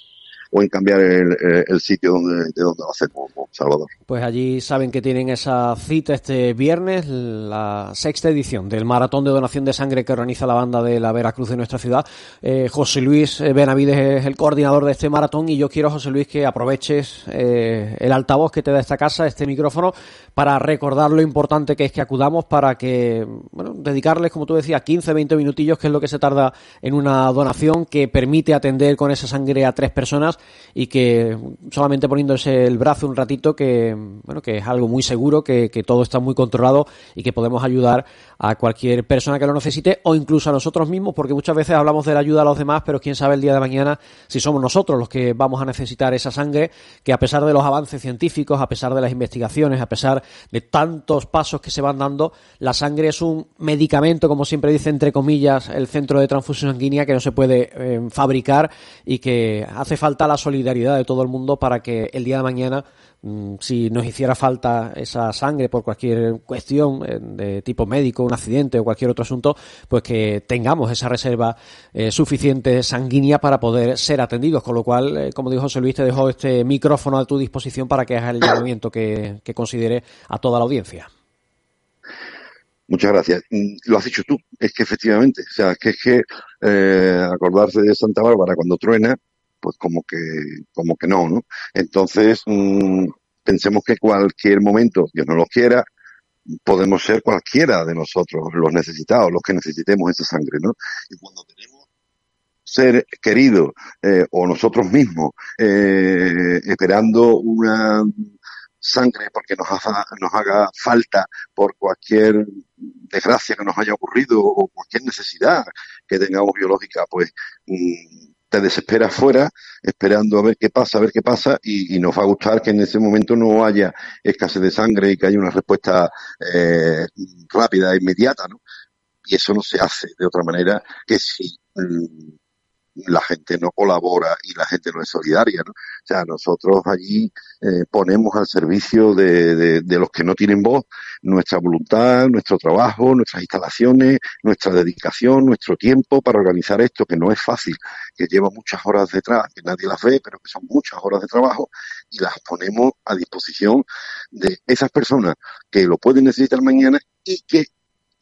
o en cambiar el, sitio donde, de donde lo hacemos, Salvador. Pues allí saben que tienen esa cita este viernes, la sexta edición del maratón de donación de sangre que organiza la banda de la Veracruz de nuestra ciudad. Eh, José Luis Benavides es el coordinador de este maratón y yo quiero, José Luis, que aproveches eh, el altavoz que te da esta casa, este micrófono, para recordar lo importante que es que acudamos para que, bueno, dedicarles, como tú decías, 15, 20 minutillos, que es lo que se tarda en una donación que permite atender con esa sangre a tres personas y que solamente poniéndose el brazo un ratito que bueno que es algo muy seguro que, que todo está muy controlado y que podemos ayudar a cualquier persona que lo necesite o incluso a nosotros mismos porque muchas veces hablamos de la ayuda a los demás pero quién sabe el día de mañana si somos nosotros los que vamos a necesitar esa sangre que a pesar de los avances científicos a pesar de las investigaciones a pesar de tantos pasos que se van dando la sangre es un medicamento como siempre dice entre comillas el centro de transfusión sanguínea que no se puede eh, fabricar y que hace falta la solidaridad de todo el mundo para que el día de mañana, mm, si nos hiciera falta esa sangre por cualquier cuestión eh, de tipo médico, un accidente o cualquier otro asunto, pues que tengamos esa reserva eh, suficiente sanguínea para poder ser atendidos. Con lo cual, eh, como dijo José Luis, te dejo este micrófono a tu disposición para que hagas el llamamiento que, que considere a toda la audiencia. Muchas gracias. Mm, Lo has dicho tú, es que efectivamente, o sea, que es que acordarse de Santa Bárbara cuando truena, pues como que, como que no, ¿no? Entonces, mm, pensemos que cualquier momento, Dios no lo quiera, podemos ser cualquiera de nosotros, los necesitados, los que necesitemos esa sangre, ¿no? Y cuando tenemos ser querido eh, o nosotros mismos eh, esperando una sangre porque nos haga, nos haga falta por cualquier desgracia que nos haya ocurrido o cualquier necesidad que tengamos biológica, pues mm, te desesperas fuera esperando a ver qué pasa, a ver qué pasa y, nos va a gustar que en ese momento no haya escasez de sangre y que haya una respuesta eh, rápida inmediata, ¿no? Y eso no se hace de otra manera que si la gente no colabora y la gente no es solidaria, ¿no? O sea, nosotros allí eh, ponemos al servicio de, de, de los que no tienen voz nuestra voluntad, nuestro trabajo, nuestras instalaciones, nuestra dedicación, nuestro tiempo para organizar esto, que no es fácil, que lleva muchas horas detrás, que nadie las ve, pero que son muchas horas de trabajo, y las ponemos a disposición de esas personas que lo pueden necesitar mañana y que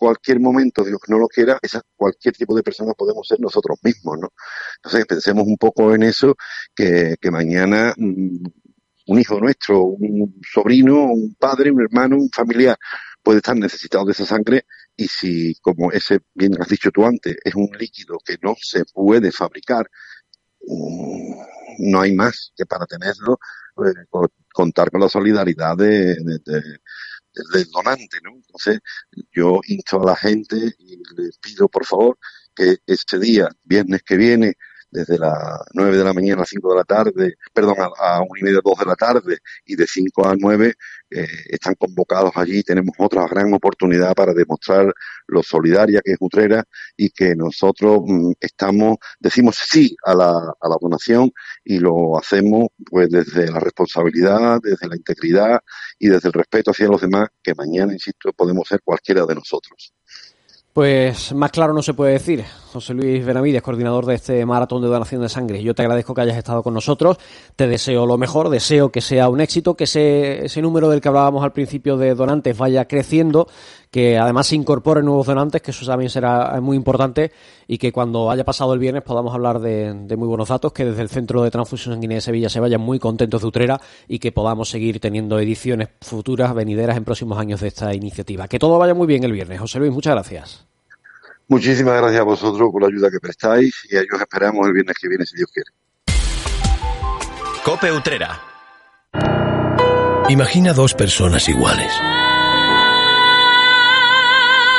cualquier momento, Dios no lo quiera, esa, cualquier tipo de persona podemos ser nosotros mismos, ¿no? Entonces pensemos un poco en eso, que, mañana mm, un hijo nuestro, un sobrino, un padre, un hermano, un familiar puede estar necesitado de esa sangre y si, como ese bien has dicho tú antes, es un líquido que no se puede fabricar, mm, no hay más que para tenerlo, co- contar con la solidaridad de- del donante, ¿no? Entonces, yo insto a la gente y les pido, por favor, que este día, viernes que viene, desde las 9 de la mañana a las 5 de la tarde, perdón, a, a 1 y media, 2 de la tarde, y de 5 a 9, eh, están convocados allí. Tenemos otra gran oportunidad para demostrar lo solidaria que es Utrera y que nosotros mm, estamos, decimos sí a la, a la donación y lo hacemos pues desde la responsabilidad, desde la integridad y desde el respeto hacia los demás, que mañana, insisto, podemos ser cualquiera de nosotros. Pues más claro no se puede decir. José Luis Benavides, coordinador de este maratón de donación de sangre. Yo te agradezco que hayas estado con nosotros. Te deseo lo mejor, deseo que sea un éxito, que ese, ese número del que hablábamos al principio de donantes vaya creciendo, que además se incorporen nuevos donantes, que eso también será muy importante, y que cuando haya pasado el viernes podamos hablar de, de muy buenos datos, que desde el Centro de Transfusión Sanguínea de Sevilla se vayan muy contentos de Utrera y que podamos seguir teniendo ediciones futuras, venideras en próximos años de esta iniciativa. Que todo vaya muy bien el viernes. José Luis, muchas gracias. Muchísimas gracias a vosotros por la ayuda que prestáis y a ellos esperamos el viernes que viene, si Dios quiere. Cope Utrera. Imagina dos personas iguales.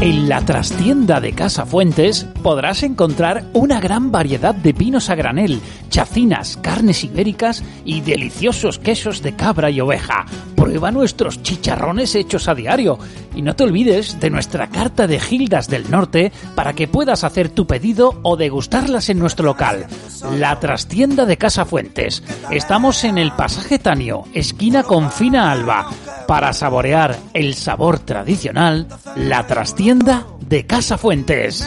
En la trastienda de Casa Fuentes podrás encontrar una gran variedad de vinos a granel, chacinas, carnes ibéricas y deliciosos quesos de cabra y oveja. Prueba nuestros chicharrones hechos a diario y no te olvides de nuestra carta de Gildas del Norte para que puedas hacer tu pedido o degustarlas en nuestro local. La trastienda de Casa Fuentes. Estamos en el pasaje Tanio, esquina con Fina Alba. Para saborear el sabor tradicional, la trastienda de Casa Fuentes.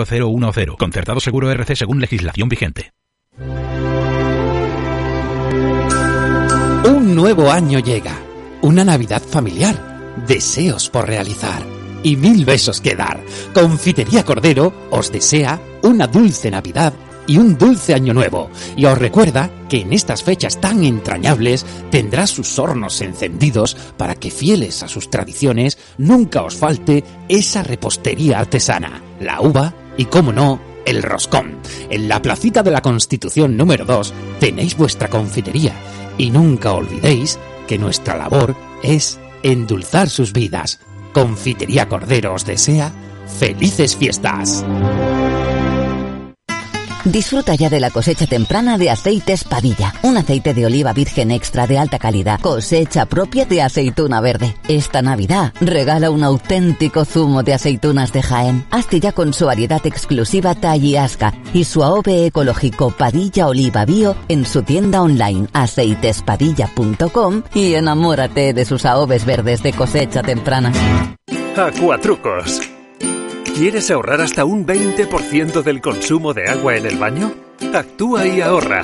0010. Concertado seguro RC según legislación vigente. Un nuevo año llega. Una Navidad familiar. Deseos por realizar. Y mil besos que dar. Confitería Cordero os desea una dulce Navidad y un dulce año nuevo. Y os recuerda que en estas fechas tan entrañables tendrá sus hornos encendidos para que fieles a sus tradiciones nunca os falte esa repostería artesana, la uva y, como no, el roscón. En la placita de la Constitución número 2 tenéis vuestra confitería y nunca olvidéis que nuestra labor es endulzar sus vidas. Confitería Cordero os desea felices fiestas. Disfruta ya de la cosecha temprana de Aceites Padilla, un aceite de oliva virgen extra de alta calidad, cosecha propia de aceituna verde. Esta Navidad regala un auténtico zumo de aceitunas de Jaén. Hazte ya con su variedad exclusiva Talliasca y su AOVE ecológico Padilla Oliva Bio en su tienda online aceitespadilla.com y enamórate de sus AOVEs verdes de cosecha temprana. Acuatrucos. ¿Quieres ahorrar hasta un 20% del consumo de agua en el baño? Actúa y ahorra.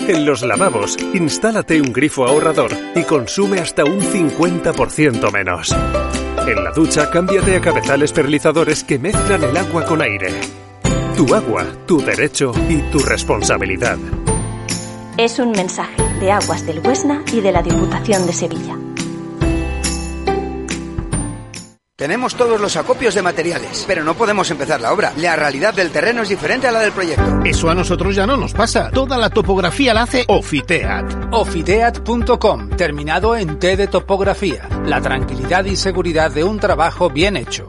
En los lavabos, instálate un grifo ahorrador y consume hasta un 50% menos. En la ducha, cámbiate a cabezales perlizadores que mezclan el agua con aire. Tu agua, tu derecho y tu responsabilidad. Es un mensaje de Aguas del Huesna y de la Diputación de Sevilla. Tenemos todos los acopios de materiales, pero no podemos empezar la obra. La realidad del terreno es diferente a la del proyecto. Eso a nosotros ya no nos pasa. Toda la topografía la hace Ofiteat. Ofiteat.com, terminado en T de topografía. La tranquilidad y seguridad de un trabajo bien hecho.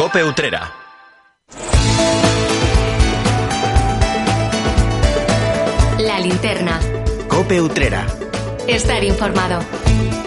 Cope Utrera. La linterna. Cope Utrera. Estar informado.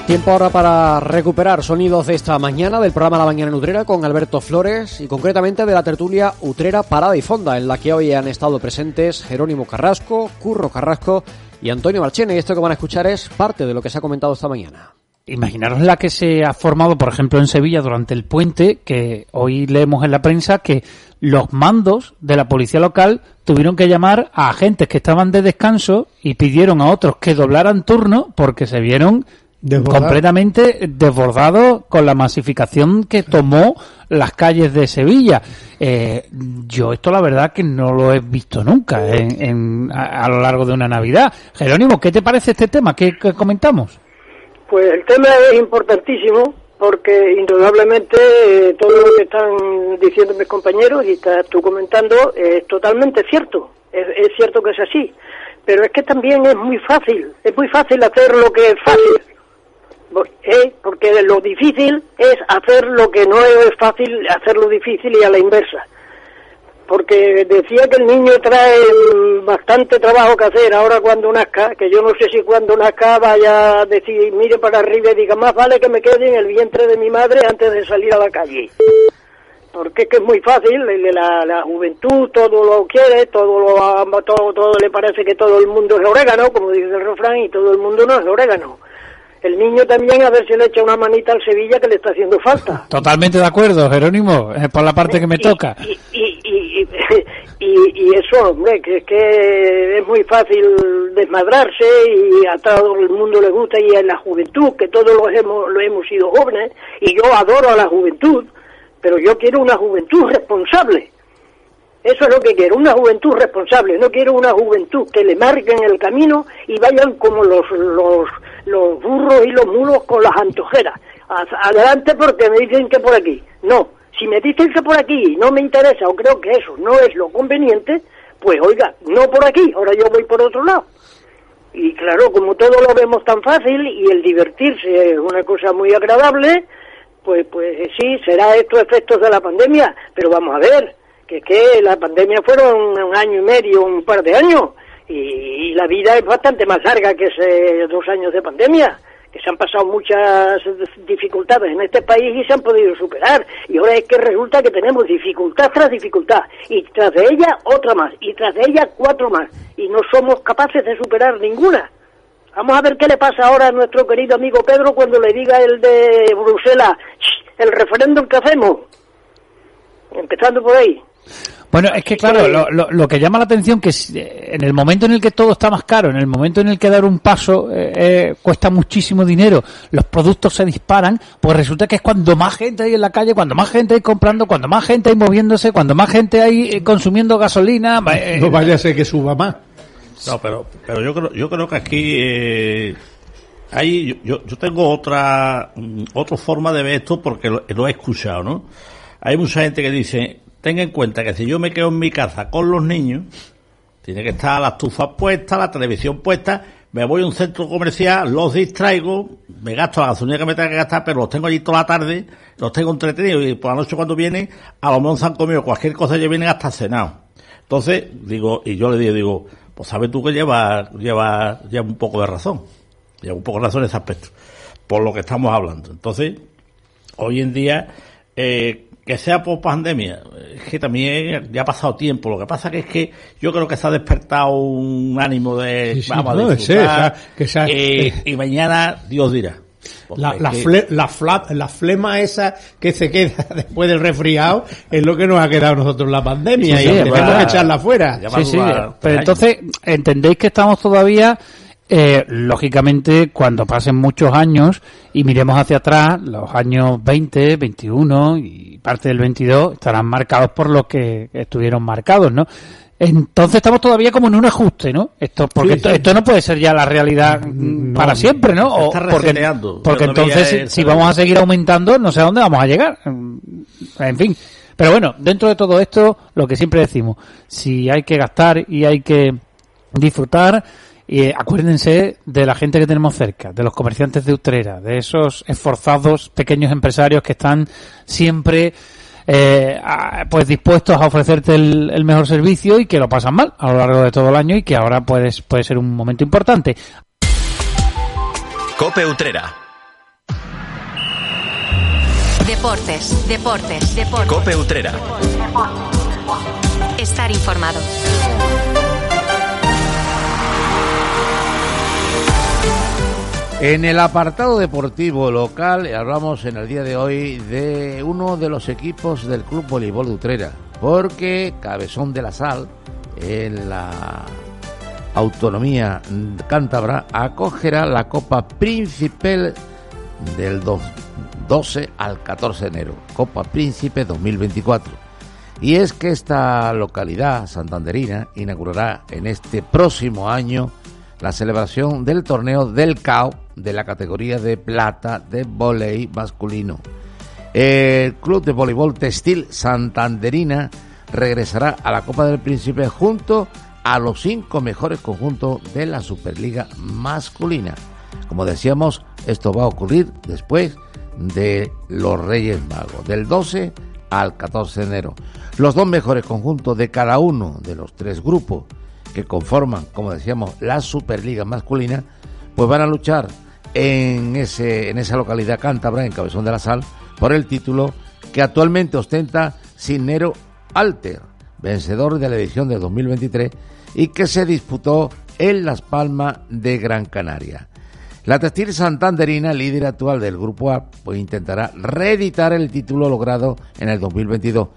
Tiempo ahora para recuperar sonidos de esta mañana del programa La Mañana en Utrera con Alberto Flores y concretamente de la tertulia Utrera Parada y Fonda, en la que hoy han estado presentes Jerónimo Carrasco, Curro Carrasco y Antonio Marchene. Y esto que van a escuchar es parte de lo que se ha comentado esta mañana. Imaginaros la que se ha formado, por ejemplo, en Sevilla durante el puente, que hoy leemos en la prensa que los mandos de la policía local tuvieron que llamar a agentes que estaban de descanso y pidieron a otros que doblaran turno porque se vieron Desbordado. completamente desbordados con la masificación que tomó las calles de Sevilla. Eh, yo esto la verdad que no lo he visto nunca en- en- a, a lo largo de una Navidad. Jerónimo, ¿qué te parece este tema? ¿Qué, qué comentamos? Pues el tema es importantísimo porque indudablemente eh, todo lo que están diciendo mis compañeros y estás tú comentando es totalmente cierto. Es, cierto que es así. Pero es que también es muy fácil, es muy fácil hacer lo que es fácil. ¿eh? Porque lo difícil es hacer lo que no es fácil, hacerlo difícil y a la inversa porque decía que el niño trae bastante trabajo que hacer ahora cuando nazca, que yo no sé si cuando nazca vaya a decir, mire para arriba y diga, más vale que me quede en el vientre de mi madre antes de salir a la calle. Porque es que es muy fácil, la, la juventud todo lo quiere, todo lo todo, todo le parece que todo el mundo es orégano, como dice el refrán, y todo el mundo no es orégano. El niño también a ver si le echa una manita al Sevilla que le está haciendo falta. Totalmente de acuerdo, Jerónimo, por la parte que me toca. y, y, y, y eso, hombre, que es que es muy fácil desmadrarse y a todo el mundo le gusta y en la juventud, que todos los hemos, lo hemos sido jóvenes, y yo adoro a la juventud, pero yo quiero una juventud responsable. Eso es lo que quiero, una juventud responsable. No quiero una juventud que le marquen el camino y vayan como los, los, los burros y los mulos con las antojeras. Adelante porque me dicen que por aquí. No, si me dicen que por aquí no me interesa o creo que eso no es lo conveniente, pues oiga, no por aquí, ahora yo voy por otro lado. Y claro, como todo lo vemos tan fácil y el divertirse es una cosa muy agradable, pues pues sí, será estos efectos de la pandemia, pero vamos a ver, que que la pandemia fueron un año y medio, un par de años, y, la vida es bastante más larga que ese dos años de pandemia, que se han pasado muchas dificultades en este país y se han podido superar. Y ahora es que resulta que tenemos dificultad tras dificultad, y tras de ella otra más, y tras de ella cuatro más, y no somos capaces de superar ninguna. Vamos a ver qué le pasa ahora a nuestro querido amigo Pedro cuando le diga el de Bruselas, el referéndum que hacemos. Empezando por ahí. Bueno, es que claro, lo, lo, que llama la atención que en el momento en el que todo está más caro, en el momento en el que dar un paso eh, eh, cuesta muchísimo dinero, los productos se disparan, pues resulta que es cuando más gente hay en la calle, cuando más gente hay comprando, cuando más gente hay moviéndose, cuando más gente hay eh, consumiendo gasolina. no vaya a ser que suba más. No, pero, pero yo creo, yo creo que aquí hay, yo, yo tengo otra, mm, otra forma de ver esto porque lo, lo he escuchado, ¿no? Hay mucha gente que dice, tenga en cuenta que si yo me quedo en mi casa con los niños, tiene que estar la estufa puesta, la televisión puesta, me voy a un centro comercial, los distraigo, me gasto la gasolina que me tenga que gastar, pero los tengo allí toda la tarde, los tengo entretenidos y por la noche cuando vienen, a lo mejor han comido cualquier cosa ya vienen hasta cenado. Entonces, digo, y yo le digo, digo, pues sabes tú que lleva, lleva, lleva un poco de razón, lleva un poco de razón en ese aspecto, por lo que estamos hablando. Entonces, hoy en día, eh, que sea por pandemia, es que también ya ha pasado tiempo. Lo que pasa que es que yo creo que se ha despertado un ánimo de vamos a disfrutar, que sea, eh, y mañana Dios dirá. La, la, la, flema esa que se queda después del resfriado es lo que nos ha quedado nosotros la pandemia y tenemos que echarla fuera. Sí, sí, pero entonces, ¿entendéis que estamos todavía eh, lógicamente, cuando pasen muchos años y miremos hacia atrás, los años 20, 21 y parte del 22 estarán marcados por los que estuvieron marcados, ¿no? Entonces estamos todavía como en un ajuste, ¿no? Esto, porque Esto, no puede ser ya la realidad para siempre, ¿no? O porque, porque entonces si vamos a seguir aumentando, no sé a dónde vamos a llegar. En fin. Pero bueno, dentro de todo esto, lo que siempre decimos, si hay que gastar y hay que disfrutar, y acuérdense de la gente que tenemos cerca, de los comerciantes de Utrera, de esos esforzados pequeños empresarios que están siempre eh, pues dispuestos a ofrecerte el, mejor servicio y que lo pasan mal a lo largo de todo el año y que ahora puedes, puede ser un momento importante. Cope Utrera. Deportes, deportes, deportes. Cope Utrera. Estar informado. En el apartado deportivo local hablamos en el día de hoy de uno de los equipos del Club Voleibol de Utrera, porque Cabezón de la Sal, en la autonomía cántabra, acogerá la Copa Príncipe del 12 al 14 de enero, Copa Príncipe 2024. Y es que esta localidad santanderina inaugurará en este próximo año la celebración del torneo del CAO de la categoría de plata de volei masculino. El Club de Voleibol Textil Santanderina regresará a la Copa del Príncipe junto a los cinco mejores conjuntos de la Superliga masculina. Como decíamos, esto va a ocurrir después de los Reyes Magos, del 12 al 14 de enero. Los dos mejores conjuntos de cada uno de los tres grupos que conforman, como decíamos, la Superliga masculina, pues van a luchar en, ese, en esa localidad cántabra, en Cabezón de la Sal, por el título que actualmente ostenta Cinero Alter, vencedor de la edición de 2023 y que se disputó en Las Palmas de Gran Canaria. La textil santanderina, líder actual del Grupo A, pues intentará reeditar el título logrado en el 2022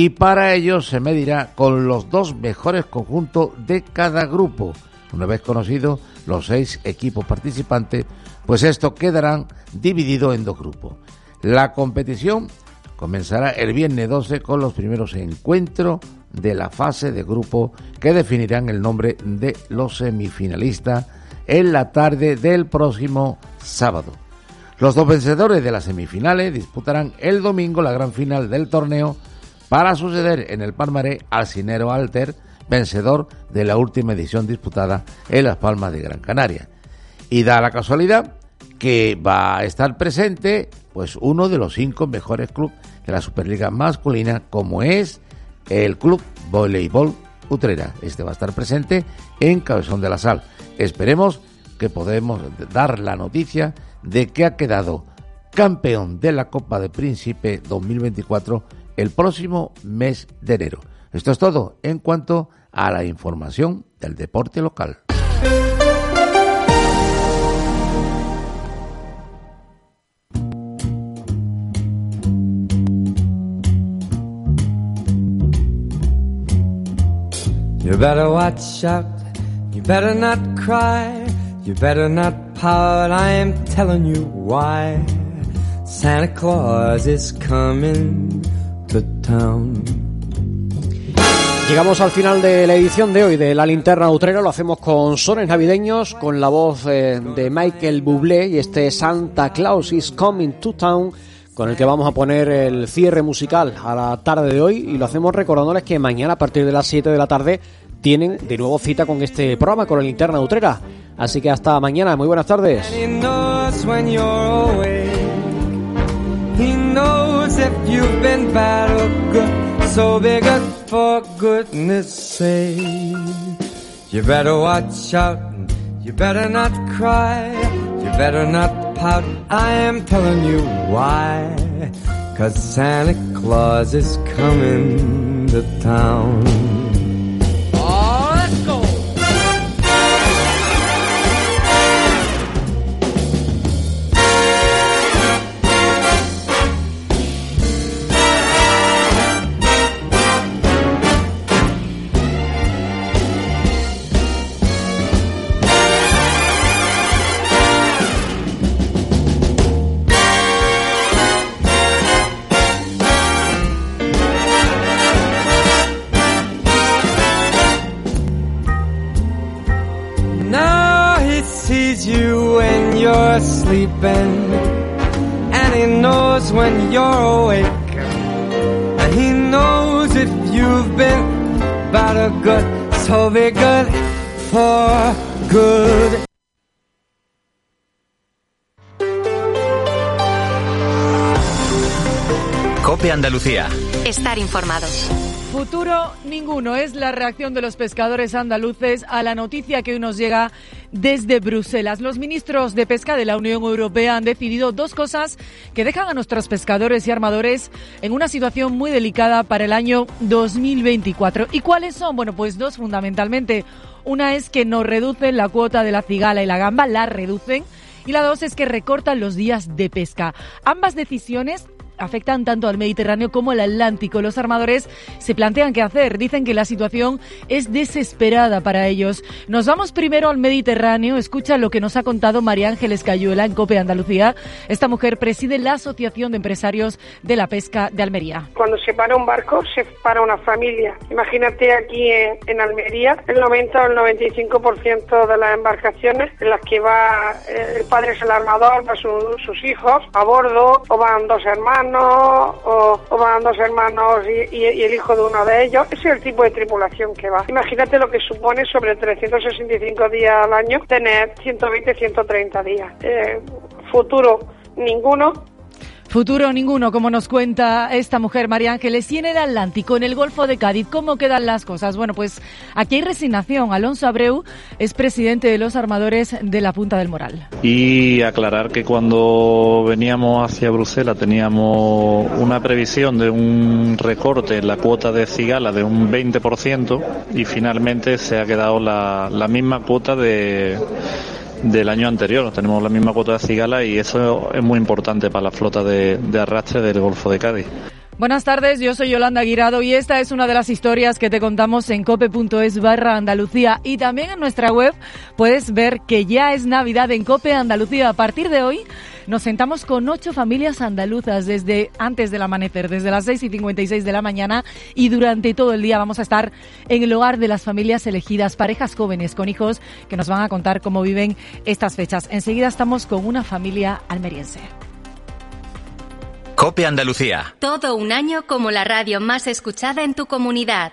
y para ello se medirá con los dos mejores conjuntos de cada grupo. Una vez conocidos los seis equipos participantes, pues estos quedarán divididos en dos grupos. La competición comenzará el viernes 12 con los primeros encuentros de la fase de grupo que definirán el nombre de los semifinalistas en la tarde del próximo sábado. Los dos vencedores de las semifinales disputarán el domingo la gran final del torneo para suceder en el Palmaré al Cinero Alter, vencedor de la última edición disputada en Las Palmas de Gran Canaria. Y da la casualidad que va a estar presente pues uno de los cinco mejores clubes de la Superliga masculina como es el Club Voleibol Utrera. Este va a estar presente en Cabezón de la Sal. Esperemos que podamos dar la noticia de que ha quedado campeón de la Copa de Príncipe 2024 el próximo mes de enero. Esto es todo en cuanto a la información del deporte local. You better watch out, you better not cry, you better not pout, I am telling you why. Santa Claus is coming to town. Llegamos al final de la edición de hoy de La Linterna Utrera. Lo hacemos con sones navideños, con la voz eh, de Michael Bublé y este Santa Claus is Coming to Town, con el que vamos a poner el cierre musical a la tarde de hoy. Y lo hacemos recordándoles que mañana, a partir de las 7 de la tarde, tienen de nuevo cita con este programa, con La Linterna Utrera. Así que hasta mañana. Muy buenas tardes. If you've been bad or good. So be good for goodness sake. You better watch out. You better not cry. You better not pout. I am telling you why. Cause Santa Claus is coming to town. Estar informados. Futuro ninguno es la reacción de los pescadores andaluces a la noticia que hoy nos llega desde Bruselas. Los ministros de pesca de la Unión Europea han decidido dos cosas que dejan a nuestros pescadores y armadores en una situación muy delicada para el año 2024. ¿Y cuáles son? Bueno, pues dos fundamentalmente. Una es que nos reducen la cuota de la cigala y la gamba, la reducen. Y la dos es que recortan los días de pesca. Ambas decisiones afectan tanto al Mediterráneo como al Atlántico. Los armadores se plantean qué hacer. Dicen que la situación es desesperada para ellos. Nos vamos primero al Mediterráneo. Escucha lo que nos ha contado María Ángeles Cayuela en COPE Andalucía. Esta mujer preside la Asociación de Empresarios de la Pesca de Almería. Cuando se para un barco, se para una familia. Imagínate aquí en, Almería, el 90 o el 95% de las embarcaciones en las que va eh, el padre es el armador, va su- sus hijos a bordo, o van dos hermanos, o, van dos hermanos y, y- y el hijo de uno de ellos. Ese es el tipo de tripulación que va. Imagínate lo que supone sobre 365 días al año tener 120, 130 días. Eh, futuro ninguno, Futuro ninguno, como nos cuenta esta mujer María Ángeles. Y en el Atlántico, en el Golfo de Cádiz, ¿cómo quedan las cosas? Bueno, pues aquí hay resignación. Alonso Abreu es presidente de los armadores de la Punta del Moral. Y aclarar que cuando veníamos hacia Bruselas teníamos una previsión de un recorte en la cuota de cigala de un 20% y finalmente se ha quedado la, la misma cuota de, del año anterior. Tenemos la misma cuota de cigala y eso es muy importante para la flota de, de arrastre del Golfo de Cádiz. Buenas tardes, yo soy Yolanda Guirado y esta es una de las historias que te contamos en cope.es barra Andalucía y también en nuestra web puedes ver que ya es Navidad en Cope Andalucía. A partir de hoy nos sentamos con ocho familias andaluzas desde antes del amanecer, desde las 6 y 56 de la mañana y durante todo el día vamos a estar en el hogar de las familias elegidas, parejas jóvenes con hijos que nos van a contar cómo viven estas fechas. Enseguida estamos con una familia almeriense. Cope Andalucía. Todo un año como la radio más escuchada en tu comunidad.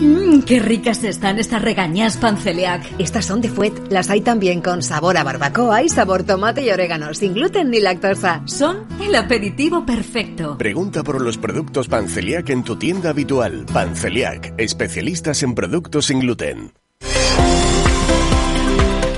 Mmm, qué ricas están estas regañas panceliac. Estas son de Fuet. Las hay también con sabor a barbacoa y sabor tomate y orégano, sin gluten ni lactosa. Son el aperitivo perfecto. Pregunta por los productos Panceliac en tu tienda habitual. Panceliac, especialistas en productos sin gluten.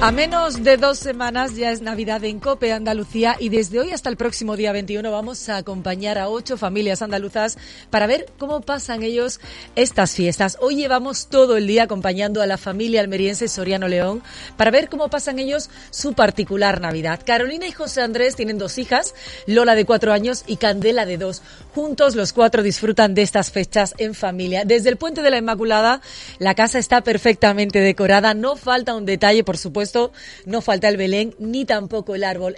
A menos de dos semanas ya es Navidad en Cope Andalucía y desde hoy hasta el próximo día 21 vamos a acompañar a ocho familias andaluzas para ver cómo pasan ellos estas fiestas. Hoy llevamos todo el día acompañando a la familia almeriense Soriano León para ver cómo pasan ellos su particular Navidad. Carolina y José Andrés tienen dos hijas, Lola de cuatro años y Candela de dos. Juntos los cuatro disfrutan de estas fechas en familia. Desde el Puente de la Inmaculada la casa está perfectamente decorada, no falta un detalle por supuesto no falta el Belén ni tampoco el árbol.